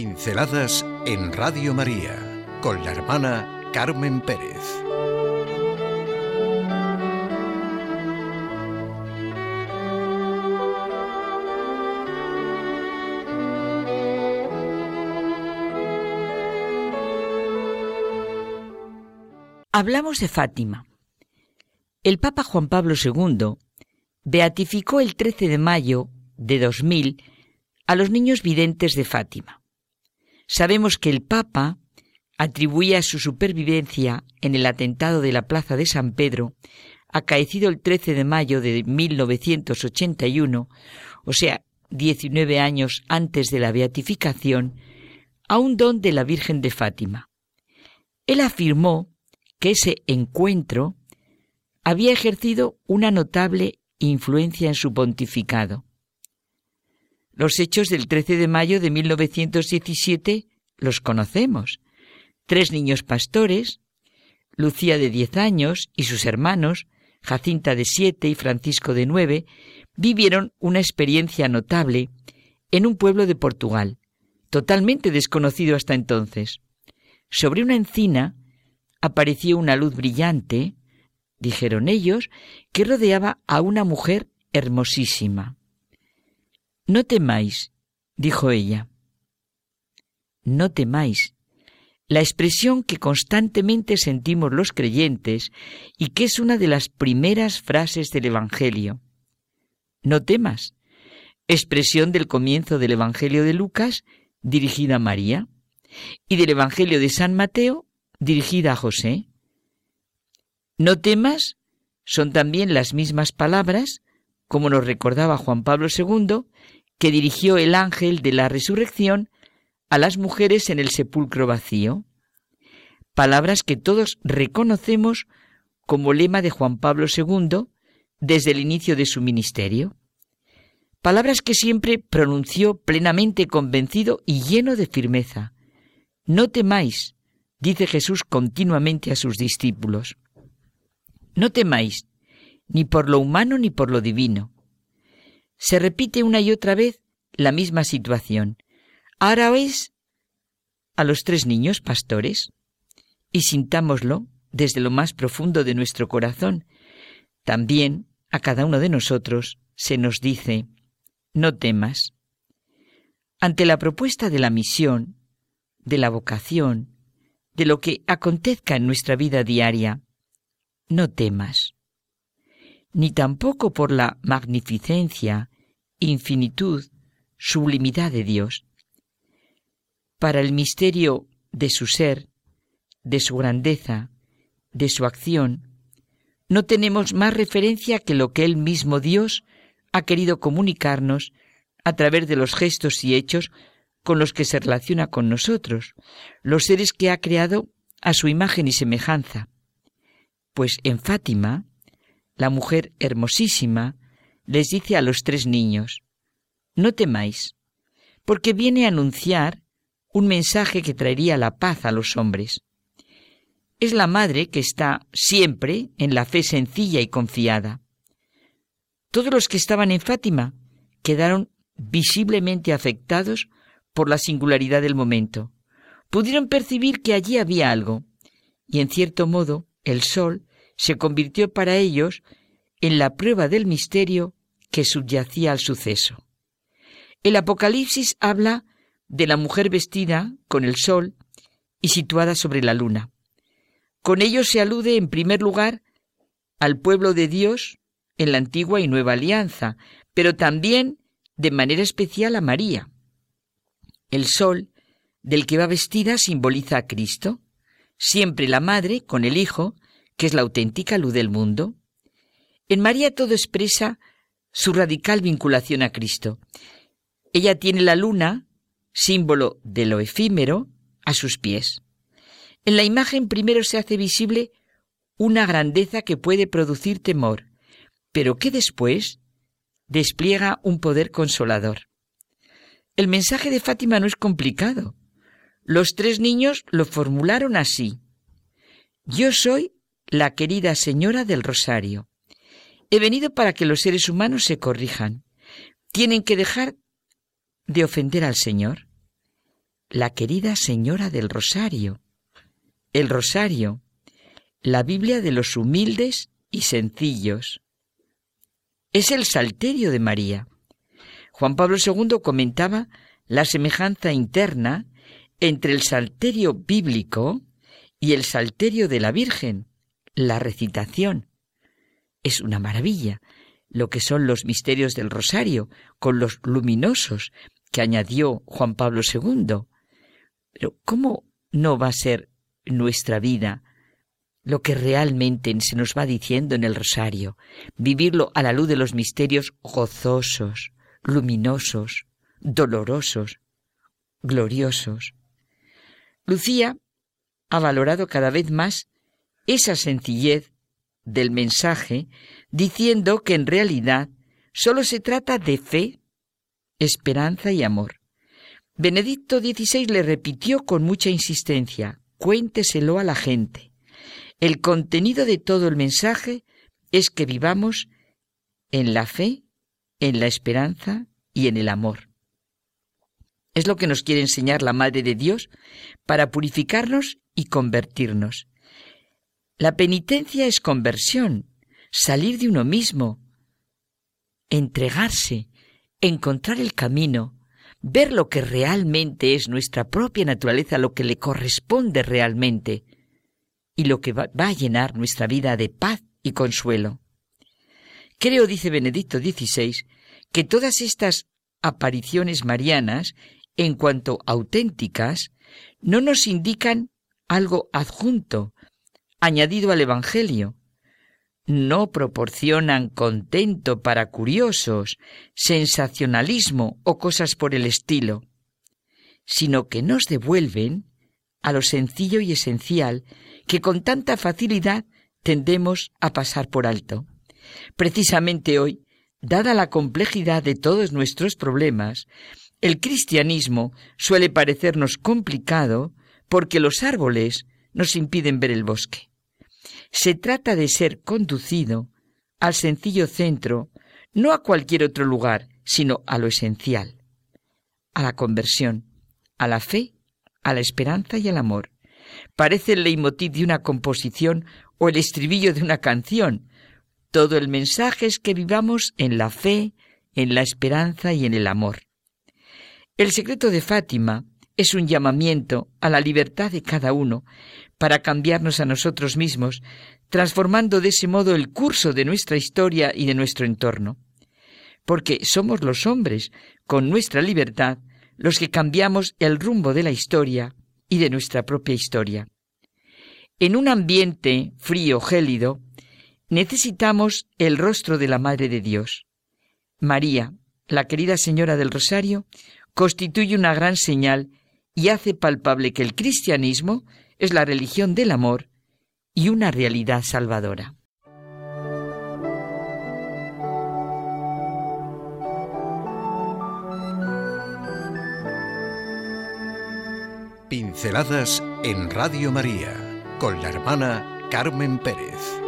Pinceladas en Radio María con la hermana Carmen Pérez. Hablamos de Fátima. El Papa Juan Pablo II beatificó el 13 de mayo de 2000 a los niños videntes de Fátima. Sabemos que el Papa atribuía su supervivencia en el atentado de la Plaza de San Pedro, acaecido el 13 de mayo de 1981, o sea, 19 años antes de la beatificación, a un don de la Virgen de Fátima. Él afirmó que ese encuentro había ejercido una notable influencia en su pontificado. Los hechos del 13 de mayo de 1917 los conocemos. Tres niños pastores, Lucía de diez años y sus hermanos, Jacinta de siete y Francisco de nueve, vivieron una experiencia notable en un pueblo de Portugal, totalmente desconocido hasta entonces. Sobre una encina apareció una luz brillante, dijeron ellos, que rodeaba a una mujer hermosísima. No temáis, dijo ella. No temáis. La expresión que constantemente sentimos los creyentes y que es una de las primeras frases del Evangelio. No temas. Expresión del comienzo del Evangelio de Lucas dirigida a María y del Evangelio de San Mateo dirigida a José. No temas son también las mismas palabras, como nos recordaba Juan Pablo II, que dirigió el ángel de la resurrección a las mujeres en el sepulcro vacío. Palabras que todos reconocemos como lema de Juan Pablo II desde el inicio de su ministerio. Palabras que siempre pronunció plenamente convencido y lleno de firmeza. No temáis, dice Jesús continuamente a sus discípulos. No temáis, ni por lo humano ni por lo divino. Se repite una y otra vez la misma situación. Ahora es a los tres niños pastores y sintámoslo desde lo más profundo de nuestro corazón. También a cada uno de nosotros se nos dice, no temas. Ante la propuesta de la misión, de la vocación, de lo que acontezca en nuestra vida diaria, no temas, ni tampoco por la magnificencia, infinitud, sublimidad de Dios. Para el misterio de su ser, de su grandeza, de su acción, no tenemos más referencia que lo que Él mismo Dios ha querido comunicarnos a través de los gestos y hechos con los que se relaciona con nosotros, los seres que ha creado a su imagen y semejanza. Pues en Fátima, la mujer hermosísima les dice a los tres niños, no temáis, porque viene a anunciar un mensaje que traería la paz a los hombres. Es la madre que está siempre en la fe sencilla y confiada. Todos los que estaban en Fátima quedaron visiblemente afectados por la singularidad del momento. Pudieron percibir que allí había algo, y en cierto modo el sol se convirtió para ellos en la prueba del misterio que subyacía al suceso. El Apocalipsis habla de la mujer vestida con el sol y situada sobre la luna. Con ello se alude en primer lugar al pueblo de Dios en la antigua y nueva alianza, pero también de manera especial a María. El sol del que va vestida simboliza a Cristo, siempre la madre con el Hijo, que es la auténtica luz del mundo. En María todo expresa su radical vinculación a Cristo. Ella tiene la luna, símbolo de lo efímero, a sus pies. En la imagen primero se hace visible una grandeza que puede producir temor, pero que después despliega un poder consolador. El mensaje de Fátima no es complicado. Los tres niños lo formularon así. Yo soy la querida señora del Rosario. He venido para que los seres humanos se corrijan. Tienen que dejar de ofender al Señor. la querida Señora del Rosario. El Rosario, la Biblia de los humildes y sencillos. Es el Salterio de María. Juan Pablo II comentaba la semejanza interna entre el Salterio bíblico y el Salterio de la Virgen, la recitación. Es una maravilla lo que son los misterios del rosario, con los luminosos que añadió Juan Pablo II. Pero ¿cómo no va a ser nuestra vida lo que realmente se nos va diciendo en el rosario? Vivirlo a la luz de los misterios gozosos, luminosos, dolorosos, gloriosos. Lucía ha valorado cada vez más esa sencillez del mensaje, diciendo que en realidad solo se trata de fe, esperanza y amor. Benedicto XVI le repitió con mucha insistencia, cuénteselo a la gente. El contenido de todo el mensaje es que vivamos en la fe, en la esperanza y en el amor. Es lo que nos quiere enseñar la Madre de Dios para purificarnos y convertirnos. La penitencia es conversión, salir de uno mismo, entregarse, encontrar el camino, ver lo que realmente es nuestra propia naturaleza, lo que le corresponde realmente y lo que va, a llenar nuestra vida de paz y consuelo. Creo, dice Benedicto XVI, que todas estas apariciones marianas, en cuanto auténticas, no nos indican algo adjunto, añadido al Evangelio. No proporcionan contento para curiosos, sensacionalismo o cosas por el estilo, sino que nos devuelven a lo sencillo y esencial que con tanta facilidad tendemos a pasar por alto. Precisamente hoy, dada la complejidad de todos nuestros problemas, el cristianismo suele parecernos complicado porque los árboles nos impiden ver el bosque. Se trata de ser conducido al sencillo centro, no a cualquier otro lugar, sino a lo esencial, a la conversión, a la fe, a la esperanza y al amor. Parece el leitmotiv de una composición o el estribillo de una canción. Todo el mensaje es que vivamos en la fe, en la esperanza y en el amor. El secreto de Fátima es un llamamiento a la libertad de cada uno para cambiarnos a nosotros mismos, transformando de ese modo el curso de nuestra historia y de nuestro entorno. Porque somos los hombres, con nuestra libertad, los que cambiamos el rumbo de la historia y de nuestra propia historia. En un ambiente frío, gélido, necesitamos el rostro de la Madre de Dios. María, la querida Señora del Rosario, constituye una gran señal y hace palpable que el cristianismo es la religión del amor y una realidad salvadora. Pinceladas en Radio María con la hermana Carmen Pérez.